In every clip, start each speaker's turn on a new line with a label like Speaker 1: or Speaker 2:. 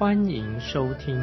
Speaker 1: 欢迎收听。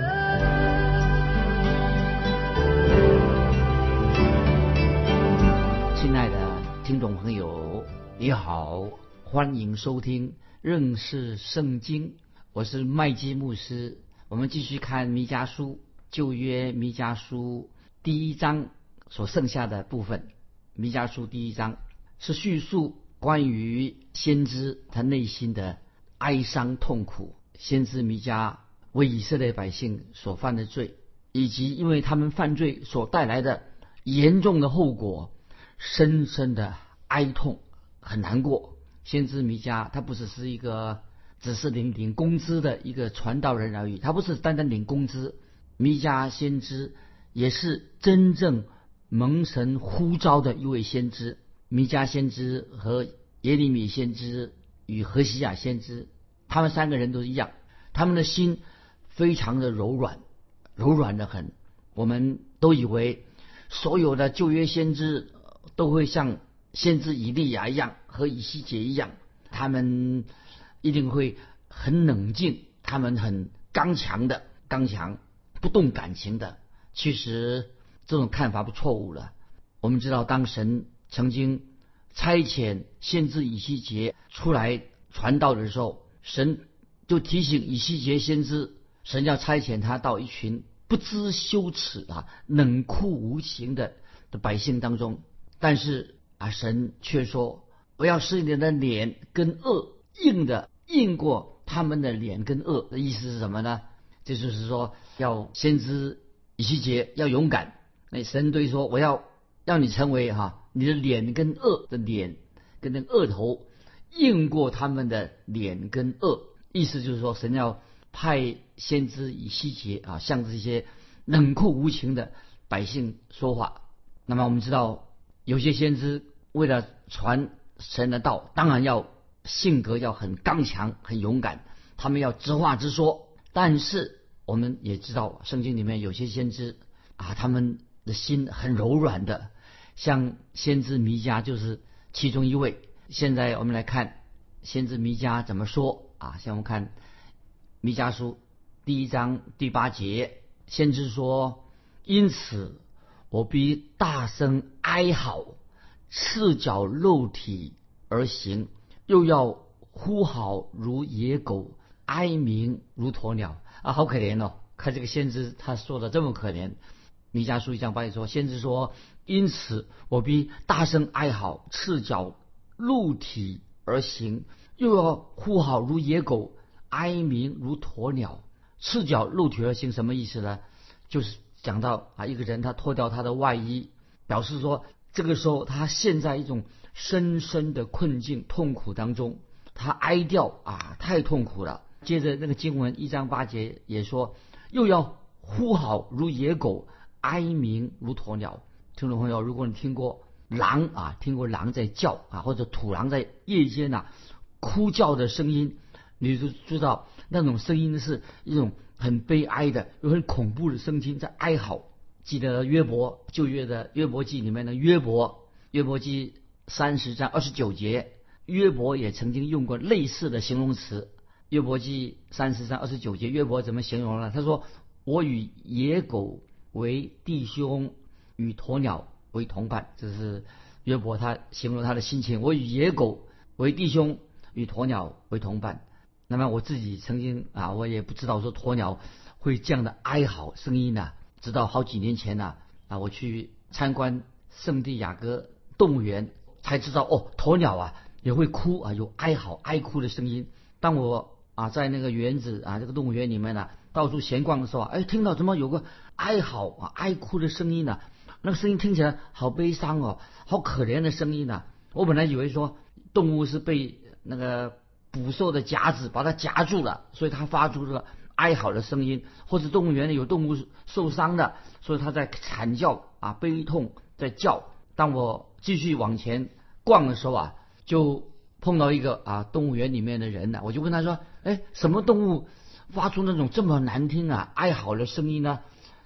Speaker 2: 亲爱的听众朋友，你好，欢迎收听认识圣经。我是麦基牧师。我们继续看弥迦书旧约弥迦书第一章所剩下的部分。弥迦书第一章是叙述关于先知他内心的哀伤痛苦，先知弥迦为以色列百姓所犯的罪，以及因为他们犯罪所带来的严重的后果。深深的哀痛，很难过。先知弥迦他不只是一个只是领领工资的一个传道人而已，他不是单单领工资。弥迦先知也是真正蒙神呼召的一位先知。弥迦先知和耶利米先知与何西亚先知，他们三个人都一样，他们的心非常的柔软，柔软的很。我们都以为所有的旧约先知。都会像先知以利亚一样，和以西结一样，他们一定会很冷静，他们很刚强的，刚强不动感情的。其实这种看法不错误了。我们知道，当神曾经差遣先知以西结出来传道的时候，神就提醒以西结先知，神要差遣他到一群不知羞耻啊、冷酷无情的的百姓当中。但是啊，神却说：“我要使你的脸跟恶硬的硬过他们的脸跟恶。”的意思是什么呢？这就是说，要先知以西结要勇敢。那神对说：“我要让你成为哈，你的脸跟恶的脸跟那个恶头硬过他们的脸跟恶。”意思就是说，神要派先知以西结啊，向这些冷酷无情的百姓说话。那么我们知道。有些先知为了传神的道，当然要性格要很刚强、很勇敢，他们要直话直说。但是我们也知道，圣经里面有些先知啊，他们的心很柔软的，像先知弥迦就是其中一位。现在我们来看先知弥迦怎么说啊？像我们看弥迦书第一章第八节，先知说：“因此。”我必大声哀嚎，赤脚露体而行，又要呼号如野狗，哀鸣如鸵鸟啊！好可怜哦！看这个先知他说的这么可怜。弥迦书一章八节说，先知说：“因此我必大声哀嚎，赤脚露体而行，又要呼号如野狗，哀鸣如鸵鸟。赤脚露体而行什么意思呢？就是。讲到啊，一个人他脱掉他的外衣，表示说这个时候他陷在一种深深的困境、痛苦当中，他哀掉啊，太痛苦了。接着那个经文一章八节也说，又要呼号如野狗，哀鸣如鸵鸟。听众朋友，如果你听过狼啊，听过狼在叫啊，或者土狼在夜间呐哭叫的声音，你就知道那种声音是一种。很悲哀的，有很恐怖的声音在哀嚎。记得约伯旧约的约伯记里面的约伯，约伯记三十章二十九节，约伯也曾经用过类似的形容词。约伯记三十章二十九节，约伯怎么形容呢？他说：“我与野狗为弟兄，与鸵鸟为同伴。”这是约伯他形容他的心情。我与野狗为弟兄，与鸵鸟为同伴。那么我自己曾经啊，我也不知道说鸵鸟会这样的哀嚎声音呢。直到好几年前呢，啊，我去参观圣地亚哥动物园，才知道哦，鸵鸟啊也会哭啊，有哀嚎哀哭的声音。当我啊在那个园子啊这个动物园里面呢，到处闲逛的时候，哎，听到怎么有个哀嚎啊哀哭的声音呢？那个声音听起来好悲伤哦，好可怜的声音呢。我本来以为说动物是被那个。捕兽的夹子把它夹住了，所以它发出了哀嚎的声音，或者动物园里有动物受伤的，所以它在惨叫啊，悲痛在叫。当我继续往前逛的时候啊，就碰到一个啊动物园里面的人呢，我就问他说：“哎，什么动物发出那种这么难听啊哀嚎的声音呢？”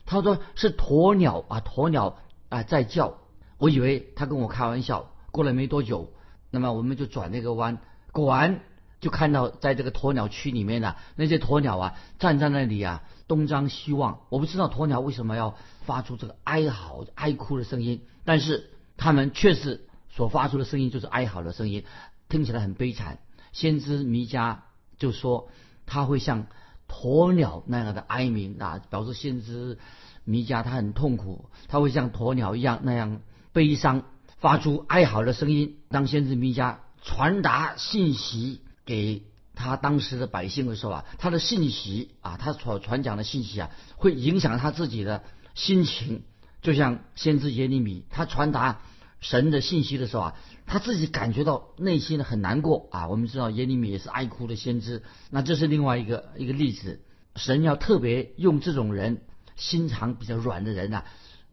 Speaker 2: 他说：“是鸵鸟啊，鸵鸟啊在叫。”我以为他跟我开玩笑。过了没多久，那么我们就转那个弯，果然就看到在这个鸵鸟区里面呢，那些鸵鸟啊站在那里啊东张西望。我不知道鸵鸟为什么要发出这个哀嚎、哀哭的声音，但是它们确实所发出的声音就是哀嚎的声音，听起来很悲惨。先知弥迦就说他会像鸵鸟那样的哀鸣啊，表示先知弥迦他很痛苦，他会像鸵鸟一样那样悲伤。发出哀嚎的声音。当先知弥迦传达信息给他当时的百姓的时候啊，他的信息啊，他所传讲的信息啊，会影响他自己的心情。就像先知耶利米，他传达神的信息的时候啊，他自己感觉到内心很难过啊。我们知道耶利米也是爱哭的先知，那这是另外一个一个例子。神要特别用这种人心肠比较软的人啊，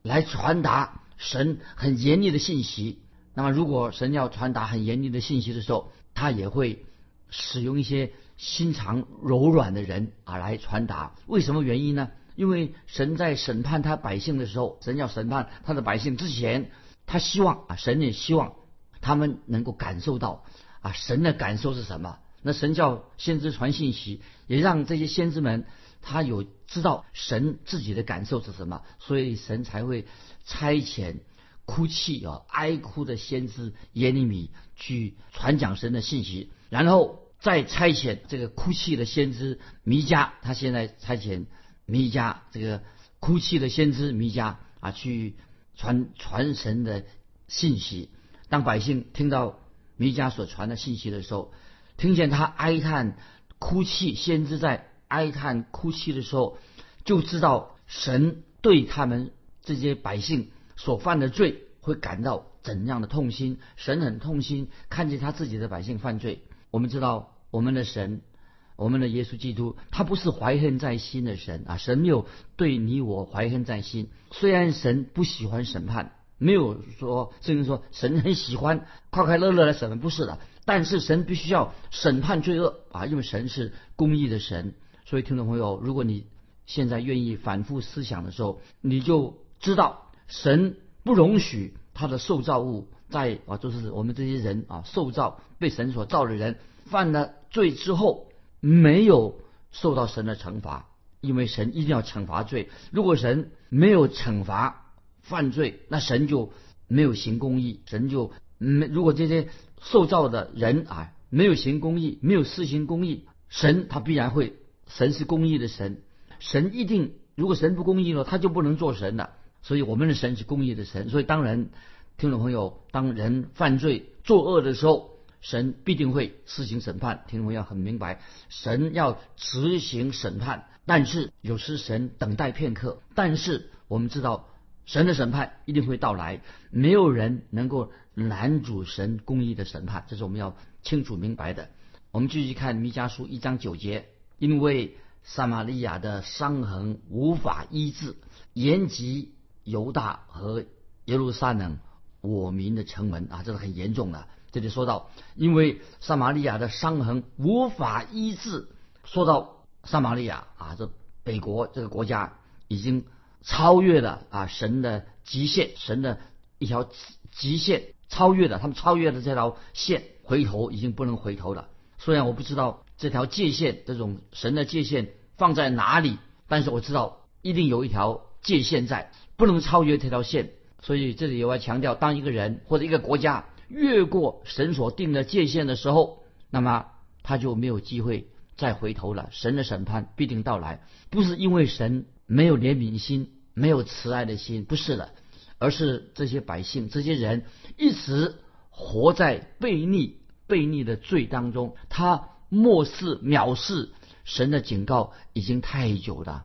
Speaker 2: 来传达。神很严厉的信息，那么如果神要传达很严厉的信息的时候，他也会使用一些心肠柔软的人啊来传达。为什么原因呢？因为神在审判他百姓的时候，神要审判他的百姓之前，他希望啊，神也希望他们能够感受到啊，神的感受是什么？那神叫先知传信息，也让这些先知们他有知道神自己的感受是什么，所以神才会。差遣哭泣啊哀哭的先知耶利米去传讲神的信息，然后再差遣这个哭泣的先知弥迦，他现在差遣弥迦这个哭泣的先知弥迦啊去传传神的信息。当百姓听到弥迦所传的信息的时候，听见他哀叹哭泣，先知在哀叹哭泣的时候，就知道神对他们。这些百姓所犯的罪会感到怎样的痛心？神很痛心，看见他自己的百姓犯罪。我们知道，我们的神，我们的耶稣基督，他不是怀恨在心的神啊！神没有对你我怀恨在心。虽然神不喜欢审判，没有说甚至说神很喜欢快快乐乐的审判，不是的。但是神必须要审判罪恶啊，因为神是公义的神。所以，听众朋友，如果你现在愿意反复思想的时候，你就。知道神不容许他的受造物在啊，就是我们这些人啊，受造被神所造的人犯了罪之后，没有受到神的惩罚，因为神一定要惩罚罪。如果神没有惩罚犯罪，那神就没有行公义，神就没。如果这些受造的人啊没有行公义，没有施行公义，神他必然会，神是公义的神，神一定，如果神不公义了，他就不能做神了。所以我们的神是公义的神，所以当然，听众朋友，当人犯罪作恶的时候，神必定会施行审判。听众朋友很明白，神要执行审判，但是有时神等待片刻。但是我们知道，神的审判一定会到来，没有人能够拦阻神公义的审判，这是我们要清楚明白的。我们继续看弥迦书一章九节，因为撒玛利亚的伤痕无法医治，延及。犹大和耶路撒冷，我民的城门啊，这是很严重的。这里说到，因为撒玛利亚的伤痕无法医治。说到撒玛利亚啊，这北国这个国家已经超越了啊神的极限，神的一条极限超越了，他们超越了这条线，回头已经不能回头了。虽然我不知道这条界限，这种神的界限放在哪里，但是我知道一定有一条界限在。不能超越这条线，所以这里我要强调：当一个人或者一个国家越过神所定的界限的时候，那么他就没有机会再回头了。神的审判必定到来，不是因为神没有怜悯心、没有慈爱的心，不是的，而是这些百姓、这些人一直活在悖逆、悖逆的罪当中，他漠视、藐视神的警告已经太久了，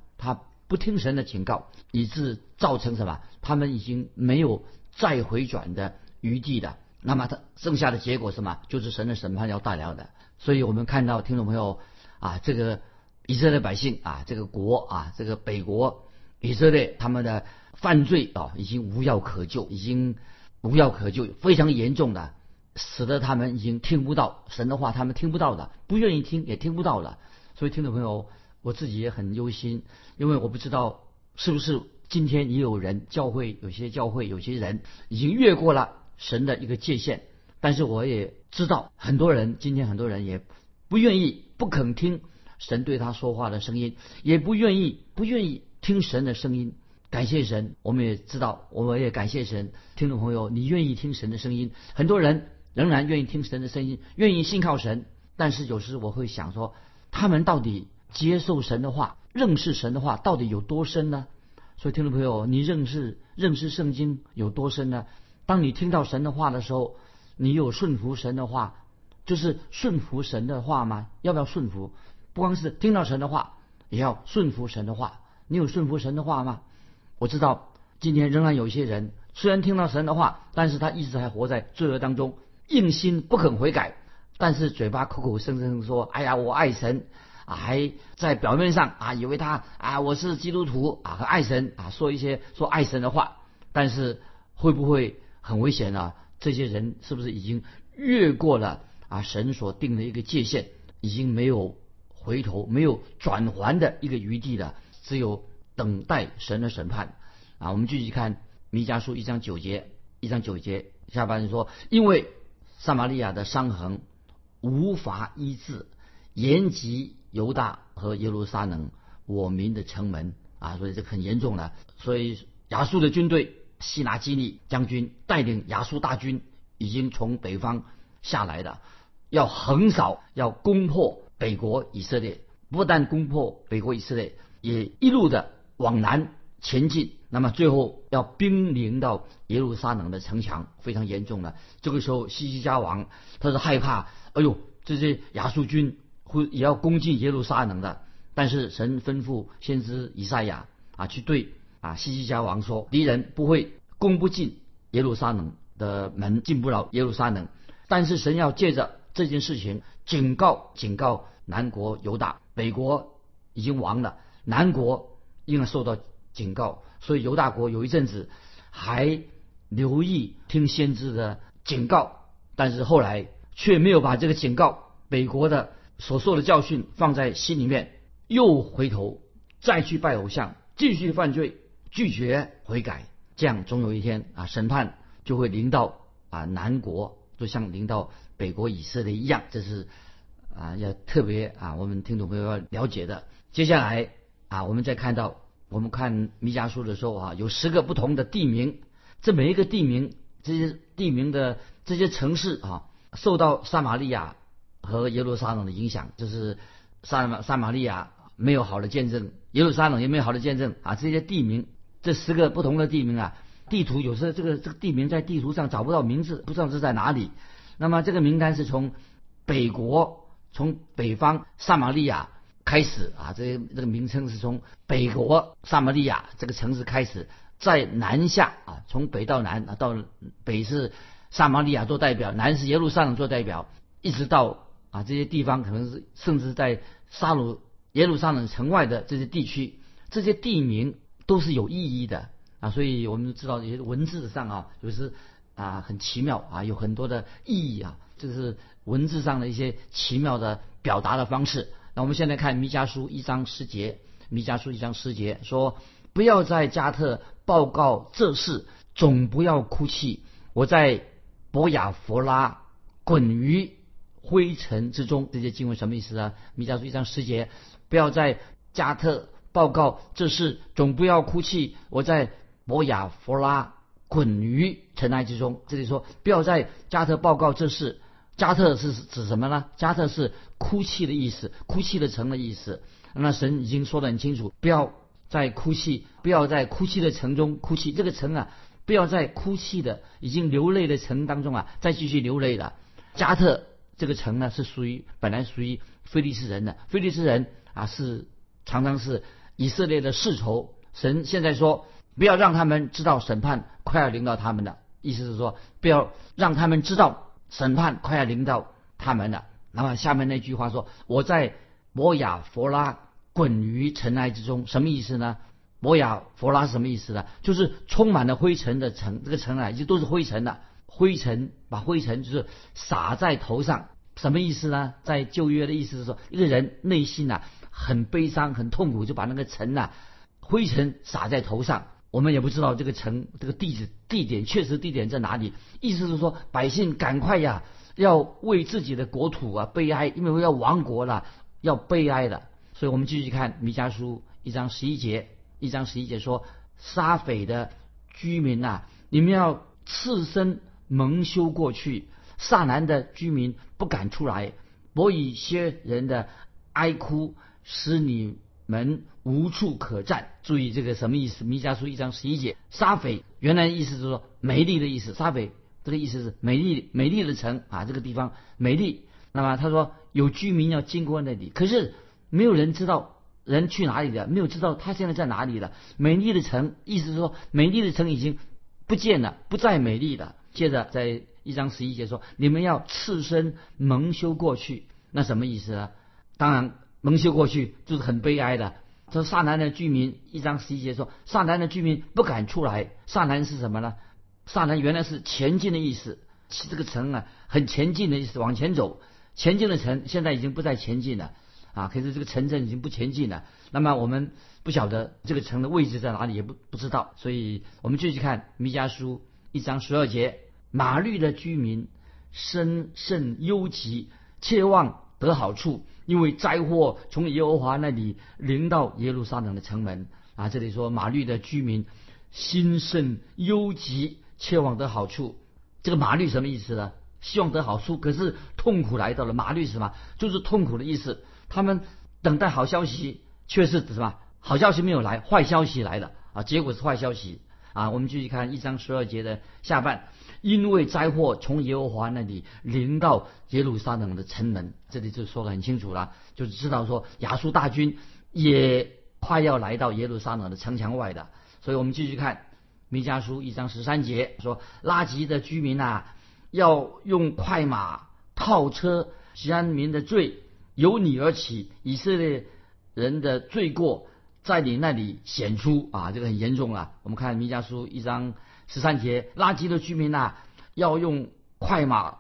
Speaker 2: 不听神的警告，以致造成什么？他们已经没有再回转的余地了。那么他剩下的结果什么？就是神的审判要大来的。所以我们看到听众朋友啊，这个以色列百姓啊，这个国啊，这个北国以色列他们的犯罪啊，已经无药可救，已经无药可救，非常严重的，使得他们已经听不到神的话，他们听不到的，不愿意听也听不到了。所以，听众朋友，我自己也很忧心，因为我不知道是不是今天也有人教会，有些教会有些人已经越过了神的一个界限，但是我也知道很多人今天很多人也不愿意、不肯听神对他说话的声音，也不愿意、不愿意听神的声音。感谢神，我们也知道，我们也感谢神。听众朋友，你愿意听神的声音？很多人仍然愿意听神的声音，愿意信靠神，但是有时我会想说。他们到底接受神的话、认识神的话到底有多深呢？所以，听众朋友，你认识认识圣经有多深呢？当你听到神的话的时候，你有顺服神的话，就是顺服神的话吗？要不要顺服？不光是听到神的话，也要顺服神的话。你有顺服神的话吗？我知道今天仍然有一些人，虽然听到神的话，但是他一直还活在罪恶当中，硬心不肯悔改。但是嘴巴口口声声说：“哎呀，我爱神。”还在表面上啊，以为他啊，我是基督徒啊，和爱神啊，说一些说爱神的话。但是会不会很危险呢？这些人是不是已经越过了啊神所定的一个界限，已经没有回头、没有转还的一个余地了？只有等待神的审判啊！我们继续看弥迦书一章九节，一章九节下半说：“因为撒玛利亚的伤痕。”无法医治，延及犹大和耶路撒冷，我民的城门啊，所以这很严重了。所以亚述的军队，希拿基利将军带领亚述大军，已经从北方下来了，要横扫，要攻破北国以色列。不但攻破北国以色列，也一路的往南前进。那么最后要兵临到耶路撒冷的城墙，非常严重了。这个时候，西西家王他是害怕。哎呦，这些亚述军会也要攻进耶路撒冷的，但是神吩咐先知以赛亚啊，去对啊西西家王说，敌人不会攻不进耶路撒冷的门，进不了耶路撒冷。但是神要借着这件事情警告警告南国犹大，北国已经亡了，南国应该受到警告。所以犹大国有一阵子还留意听先知的警告，但是后来。却没有把这个警告北国的所受的教训放在心里面，又回头再去拜偶像，继续犯罪，拒绝悔改，这样总有一天啊，审判就会临到啊南国，就像临到北国以色列一样，这是啊要特别啊我们听众朋友要了解的。接下来啊，我们再看到我们看弥迦书的时候啊，有十个不同的地名，这每一个地名，这些地名的这些城市啊。受到撒玛利亚和耶路撒冷的影响，就是撒玛撒玛利亚没有好的见证，耶路撒冷也没有好的见证啊。这些地名，这十个不同的地名啊，地图有时候这个这个地名在地图上找不到名字，不知道是在哪里。那么这个名单是从北国，从北方撒玛利亚开始啊，这这个名称是从北国撒玛利亚这个城市开始，在南下啊，从北到南啊，到北是。撒玛利亚做代表，南是耶路撒冷做代表，一直到啊这些地方，可能是甚至在沙鲁耶路撒冷城外的这些地区，这些地名都是有意义的啊，所以我们知道一些文字上啊，就是啊很奇妙啊，有很多的意义啊，这是文字上的一些奇妙的表达的方式。那我们现在看弥迦书一章十节，弥迦书一章十节说：不要在加特报告这事，总不要哭泣。我在。博雅佛拉滚于灰尘之中，这些经文什么意思啊？弥迦书一章十节，不要在加特报告这事，总不要哭泣。我在摩亚佛拉滚于尘埃之中。这里说不要在加特报告这事，加特是指什么呢？加特是哭泣的意思，哭泣的城的意思。那神已经说得很清楚，不要在哭泣，不要在哭泣的城中哭泣。这个城啊。不要在哭泣的、已经流泪的城当中啊，再继续流泪了。加特这个城呢，是属于本来属于菲利斯人的。菲利斯人啊，是常常是以色列的世仇。神现在说，不要让他们知道审判快要临到他们的，意思是说，不要让他们知道审判快要临到他们了。那么下面那句话说：“我在摩亚佛拉滚于尘埃之中，什么意思呢？摩亚佛拉是什么意思呢？就是充满了灰尘的尘，这个尘埃就都是灰尘的，灰尘把灰尘就是撒在头上，什么意思呢？在旧约的意思是说，一个人内心呐很悲伤、很痛苦，就把那个尘呐灰尘撒在头上。我们也不知道这个城这个地址地点确实地点在哪里，意思是说百姓赶快呀，要为自己的国土啊悲哀，因为要亡国了，要悲哀了。所以我们继续看弥迦书一章十一节，一章十一节说：沙匪的居民呐，你们要赤身蒙羞过去；萨南的居民不敢出来，我以些人的哀哭使你。们无处可站，注意这个什么意思？弥迦书一章十一节，沙斐原来意思是说美丽的意思，沙斐这个意思是美丽美丽的城啊，这个地方美丽。那么他说有居民要经过那里，可是没有人知道人去哪里的，没有知道他现在在哪里了。美丽的城，意思是说美丽的城已经不见了，不再美丽了。接着在一章十一节说，你们要赤身蒙羞过去，那什么意思呢？当然。蒙羞过去就是很悲哀的。这萨南的居民一章十一节说，萨南的居民不敢出来。萨南是什么呢？萨南原来是前进的意思，这个城啊很前进的意思，往前走。前进的城现在已经不再前进了啊，可是这个城镇已经不前进了。那么我们不晓得这个城的位置在哪里，也不不知道。所以我们继续看弥迦书一章十二节，马律的居民深甚忧急，切望得好处。因为灾祸从耶和华那里临到耶路撒冷的城门啊，这里说马律的居民心甚忧急，切望得好处。这个马律什么意思呢？希望得好处，可是痛苦来到了。马律是什么？就是痛苦的意思。他们等待好消息，却是什么？好消息没有来，坏消息来了啊！结果是坏消息啊！我们继续看一章十二节的下半。因为灾祸从耶和华那里临到耶路撒冷的城门，这里就说得很清楚了，就知道说亚述大军也快要来到耶路撒冷的城墙外的。所以我们继续看弥迦书一章十三节说：拉吉的居民呐，要用快马套车，西安民的罪由你而起，以色列人的罪过在你那里显出啊，这个很严重啊。我们看弥迦书一章。十三节，拉圾的居民呐，要用快马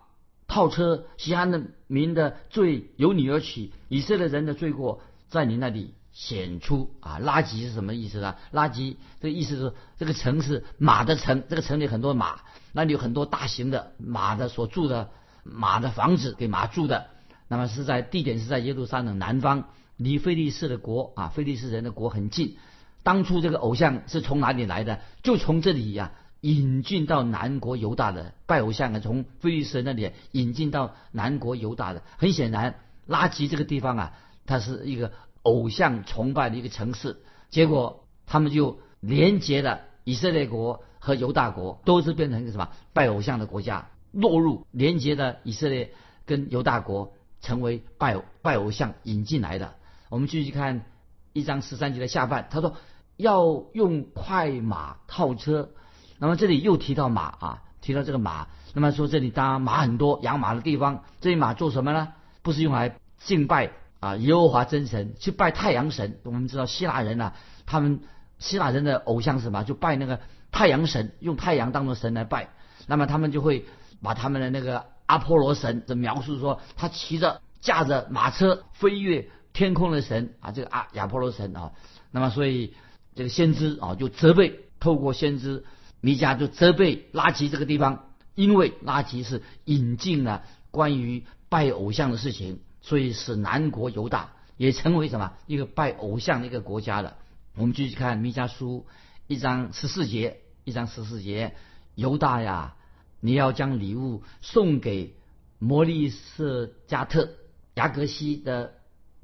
Speaker 2: 套车；西安的民的罪由你而起，以色列人的罪过在你那里显出啊。拉圾是什么意思呢？拉圾这意思是这个城是马的城，这个城里很多马，那里有很多大型的马的所住的马的房子给马住的。那么是在地点是在耶路撒冷南方，离菲利士的国啊，菲利士人的国很近。当初这个偶像是从哪里来的？就从这里呀。引进到南国犹大的拜偶像啊，从菲利斯那里引进到南国犹大的，很显然，拉吉这个地方啊，它是一个偶像崇拜的一个城市。结果他们就连接了以色列国和犹大国，都是变成一个什么拜偶像的国家，落入连接的以色列跟犹大国，成为拜拜偶像引进来的。我们继续看一章十三节的下半，他说要用快马套车。那么这里又提到马啊，提到这个马。那么说这里当马很多，养马的地方，这些马做什么呢？不是用来敬拜啊耶和华真神，去拜太阳神。我们知道希腊人啊，他们希腊人的偶像是什么？就拜那个太阳神，用太阳当做神来拜。那么他们就会把他们的那个阿波罗神的描述说，他骑着驾着马车飞越天空的神啊，这个阿亚波罗神啊。那么所以这个先知啊就责备，透过先知。弥迦就责备拉吉这个地方，因为拉吉是引进了关于拜偶像的事情，所以使南国犹大也成为什么一个拜偶像的一个国家了。我们继续看弥迦书一章十四节，一章十四节，犹大呀，你要将礼物送给摩利色加特雅各西的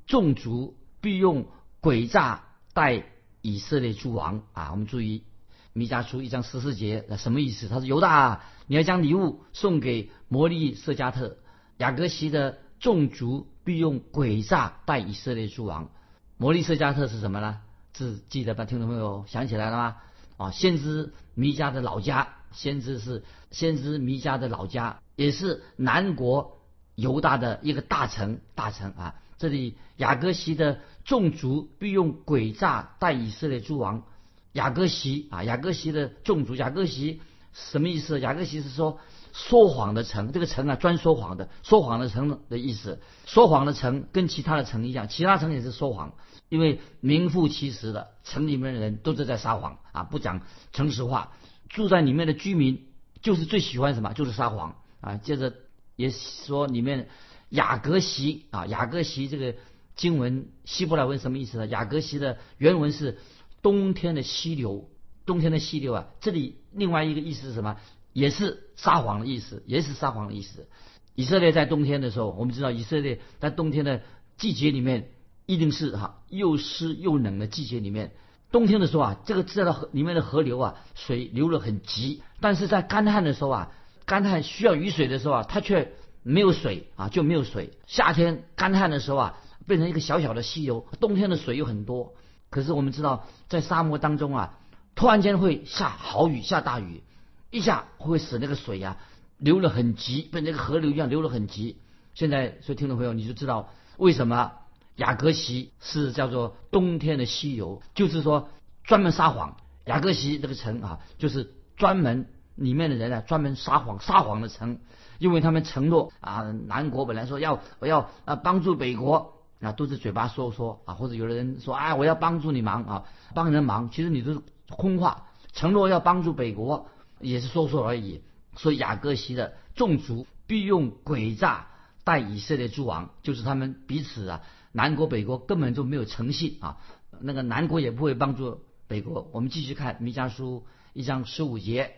Speaker 2: 众族，必用诡诈待以色列诸王啊。我们注意。弥迦书一章十四节，那什么意思？他说：“犹大，你要将礼物送给摩利色加特雅各西的众族，必用诡诈待以色列诸王。摩利色加特是什么呢？是记得吧听众朋友想起来了吗？啊，先知弥迦的老家，先知是先知弥迦的老家，也是南国犹大的一个大臣，大臣啊。这里雅各席的众族必用诡诈待以色列诸王。雅各席啊，雅各席的众族，雅各席什么意思？雅各席是说说谎的城，这个城啊专说谎的，说谎的城的意思。说谎的城跟其他的城一样，其他城也是说谎，因为名副其实的城里面的人都是在撒谎啊，不讲诚实话。住在里面的居民就是最喜欢什么？就是撒谎啊。接着也说里面雅各席啊，雅各席这个经文希伯来文什么意思呢？雅各席的原文是冬天的溪流，冬天的溪流啊。这里另外一个意思是什么？也是撒谎的意思，也是撒谎的意思。以色列在冬天的时候，我们知道以色列在冬天的季节里面一定是哈又湿又冷的季节里面。冬天的时候啊，这个这的河里面的河流啊，水流得很急；但是在干旱的时候啊，干旱需要雨水的时候啊，它却没有水啊，就没有水。夏天干旱的时候啊，变成一个小小的溪流；冬天的水又很多。可是我们知道，在沙漠当中啊，突然间会下好雨，下大雨，一下会使那个水啊流得很急，跟那个河流一样流得很急。现在，所以听众朋友你就知道为什么。雅各席是叫做冬天的溪流，就是说专门撒谎。雅各席这个城啊，就是专门里面的人啊，专门撒谎撒谎的城，因为他们承诺啊，南国本来说要我要啊帮助北国啊，都是嘴巴说说啊，或者有的人说啊我要帮助你忙啊，帮人忙，其实你都是空话。承诺要帮助北国也是说说而已。所以雅各席的众族必用诡诈待以色列诸王，就是他们彼此啊。南国北国根本就没有诚信啊，那个南国也不会帮助北国。我们继续看弥迦书一章十五节，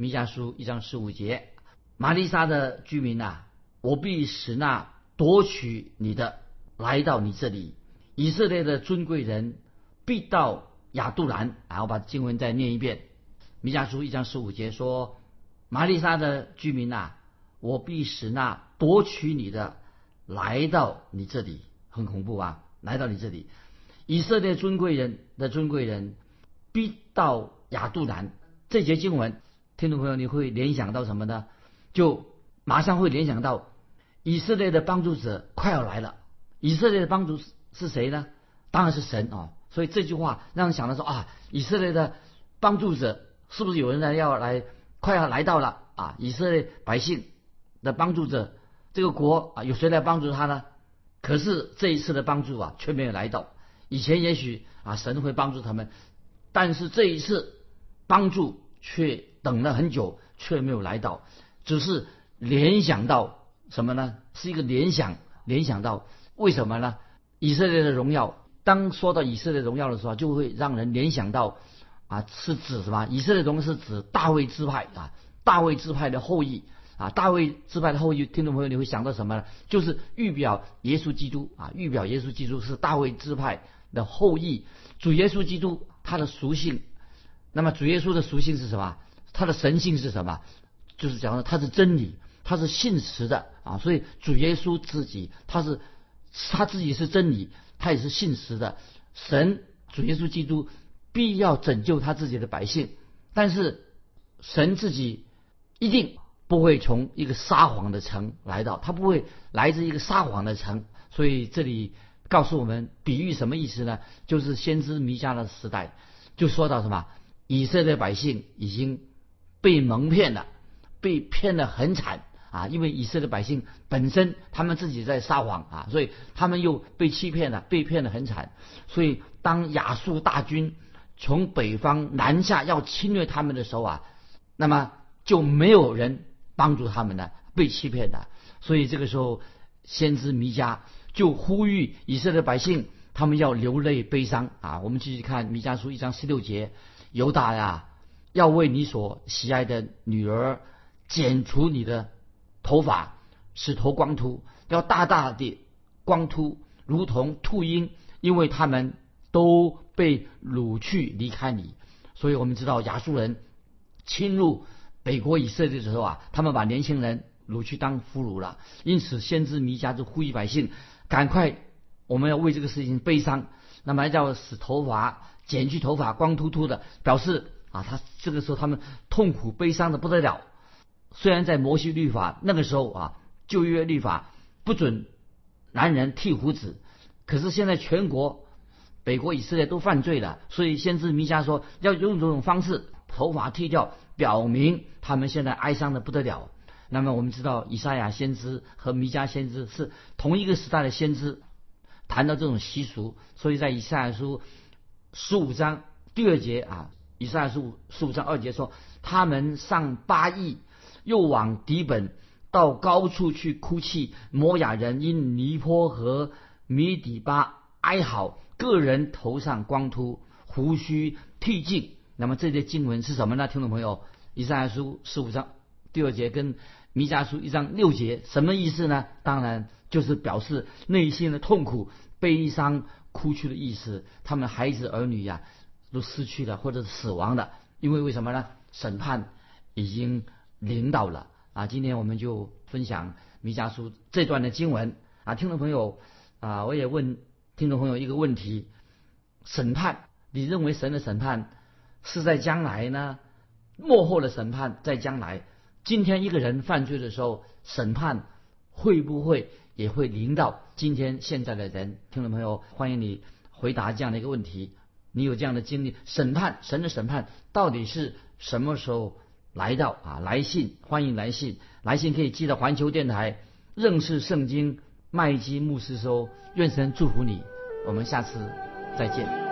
Speaker 2: 弥迦书一章十五节，玛丽莎的居民呐，我必使那夺取你的来到你这里，以色列的尊贵人必到亚杜兰。啊，我把经文再念一遍，弥迦书一章十五节说，玛丽莎的居民呐，我必使那夺取你的来到你这里。很恐怖啊！来到你这里，以色列尊贵人的尊贵人必到亚杜兰，这节经文，听众朋友你会联想到什么呢？就马上会联想到以色列的帮助者快要来了。以色列的帮助是谁呢？当然是神啊！所以这句话让人想到说啊，以色列的帮助者是不是有人来要来快要来到了啊？以色列百姓的帮助者，这个国啊，有谁来帮助他呢？可是这一次的帮助啊，却没有来到。以前也许啊，神会帮助他们，但是这一次帮助却等了很久，却没有来到。只是联想到什么呢？是一个联想，联想到为什么呢？以色列的荣耀。当说到以色列荣耀的时候，就会让人联想到啊，是指什么？以色列荣是指大卫支派啊，大卫支派的后裔。啊，大卫支派的后裔，听众朋友，你会想到什么呢？就是预表耶稣基督啊，预表耶稣基督是大卫支派的后裔。主耶稣基督他的属性，那么主耶稣的属性是什么？他的神性是什么？就是讲的他是真理，他是信实的啊。所以主耶稣自己他是他自己是真理，他也是信实的。神主耶稣基督必要拯救他自己的百姓，但是神自己一定。不会从一个撒谎的城来到，他不会来自一个撒谎的城，所以这里告诉我们比喻什么意思呢？就是先知弥迦的时代，就说到什么以色列百姓已经被蒙骗了，被骗得很惨啊！因为以色列百姓本身他们自己在撒谎啊，所以他们又被欺骗了，被骗得很惨。所以当亚述大军从北方南下要侵略他们的时候啊，那么就没有人。帮助他们呢，被欺骗的，所以这个时候，先知弥迦就呼吁以色列百姓，他们要流泪悲伤啊。我们继续看弥迦书一章十六节，犹大呀，要为你所喜爱的女儿剪除你的头发，使头光秃，要大大的光秃，如同秃鹰，因为他们都被掳去离开你。所以我们知道亚述人侵入。北国以色列的时候啊，他们把年轻人掳去当俘虏了。因此，先知弥迦就呼吁百姓，赶快，我们要为这个事情悲伤。那么要使头发剪去头发，光秃秃的，表示啊，他这个时候他们痛苦悲伤的不得了。虽然在摩西律法那个时候啊，旧约律法不准男人剃胡子。可是现在全国北国以色列都犯罪了，所以先知弥迦说要用这种方式，头发剃掉，表明他们现在哀伤的不得了。那么我们知道，以赛亚先知和弥迦先知是同一个时代的先知，谈到这种习俗，所以在以赛亚书十五章第二节啊，以赛亚书十五章二节说，他们上八亿，又往底本到高处去哭泣，摩雅人因尼坡和米底巴哀嚎，个人头上光秃，胡须剃尽。那么这些经文是什么呢？听众朋友，以赛亚书十五章第二节跟。弥迦书一章六节什么意思呢？当然就是表示内心的痛苦、悲伤、哭泣的意思。他们孩子儿女呀都失去了或者是死亡的，因为为什么呢？审判已经临到了啊！今天我们就分享弥迦书这段的经文啊，听众朋友啊，我也问听众朋友一个问题：审判，你认为神的审判是在将来呢？幕后的审判在将来？今天一个人犯罪的时候，审判会不会也会临到今天现在的人？听众朋友，欢迎你回答这样的一个问题。你有这样的经历？审判，神的审判到底是什么时候来到啊？来信，欢迎来信，来信可以寄到环球电台认识圣经麦基牧师收。愿神祝福你，我们下次再见。